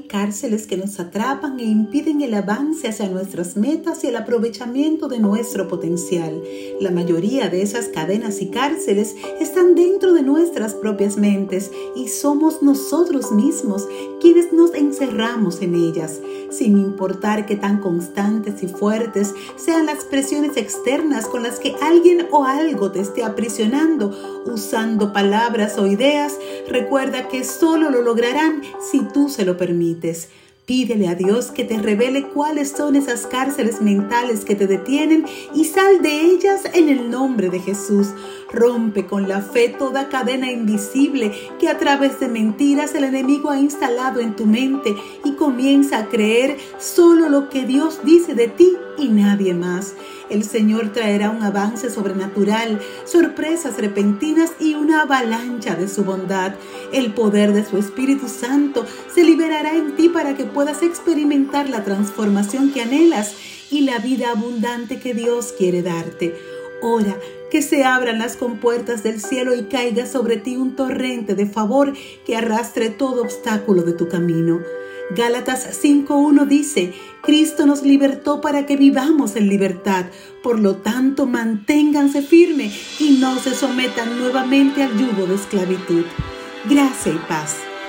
Cárceles que nos atrapan e impiden el avance hacia nuestras metas y el aprovechamiento de nuestro potencial. La mayoría de esas cadenas y cárceles están dentro de nuestras propias mentes y somos nosotros mismos quienes nos encerramos en ellas, sin importar que tan constantes y fuertes sean las presiones externas con las que alguien o algo te esté aprisionando, usando palabras o ideas, recuerda que solo lo lograrán si tú se lo permites Pídele a Dios que te revele cuáles son esas cárceles mentales que te detienen y sal de ellas en el nombre de Jesús. Rompe con la fe toda cadena invisible que a través de mentiras el enemigo ha instalado en tu mente y comienza a creer solo lo que Dios dice de ti y nadie más. El Señor traerá un avance sobrenatural, sorpresas repentinas y una avalancha de su bondad. El poder de su Espíritu Santo se liberará en ti para que puedas experimentar la transformación que anhelas y la vida abundante que Dios quiere darte. Ora que se abran las compuertas del cielo y caiga sobre ti un torrente de favor que arrastre todo obstáculo de tu camino. Gálatas 5.1 dice, Cristo nos libertó para que vivamos en libertad. Por lo tanto, manténganse firmes y no se sometan nuevamente al yugo de esclavitud. Gracia y paz.